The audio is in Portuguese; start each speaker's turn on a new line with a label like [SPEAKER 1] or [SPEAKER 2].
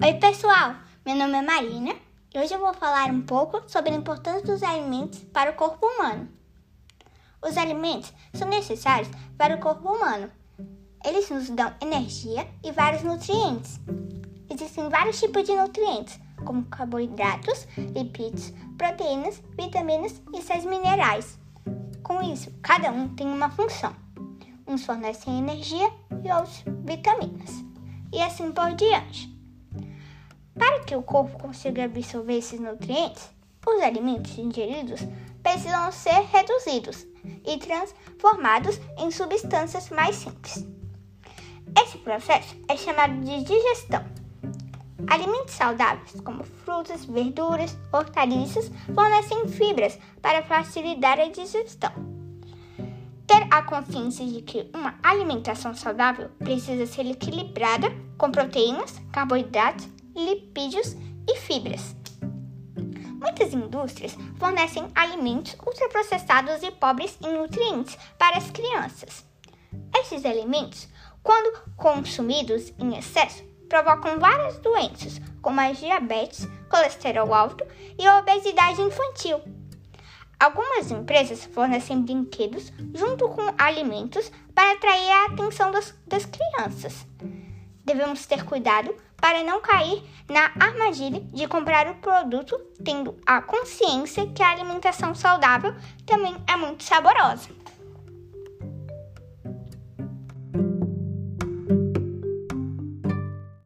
[SPEAKER 1] Oi, pessoal! Meu nome é Marina e hoje eu vou falar um pouco sobre a importância dos alimentos para o corpo humano. Os alimentos são necessários para o corpo humano. Eles nos dão energia e vários nutrientes. Existem vários tipos de nutrientes, como carboidratos, lipídios, proteínas, vitaminas e sais minerais. Com isso, cada um tem uma função. Uns fornecem energia e outros vitaminas. E assim por diante. Para que o corpo consiga absorver esses nutrientes, os alimentos ingeridos precisam ser reduzidos e transformados em substâncias mais simples. Esse processo é chamado de digestão. Alimentos saudáveis, como frutas, verduras, hortaliças, fornecem fibras para facilitar a digestão. Ter a consciência de que uma alimentação saudável precisa ser equilibrada com proteínas, carboidratos lipídios e fibras. Muitas indústrias fornecem alimentos ultraprocessados e pobres em nutrientes para as crianças. Esses alimentos, quando consumidos em excesso, provocam várias doenças, como a diabetes, colesterol alto e obesidade infantil. Algumas empresas fornecem brinquedos junto com alimentos para atrair a atenção das, das crianças. Devemos ter cuidado para não cair na armadilha de comprar o produto tendo a consciência que a alimentação saudável também é muito saborosa.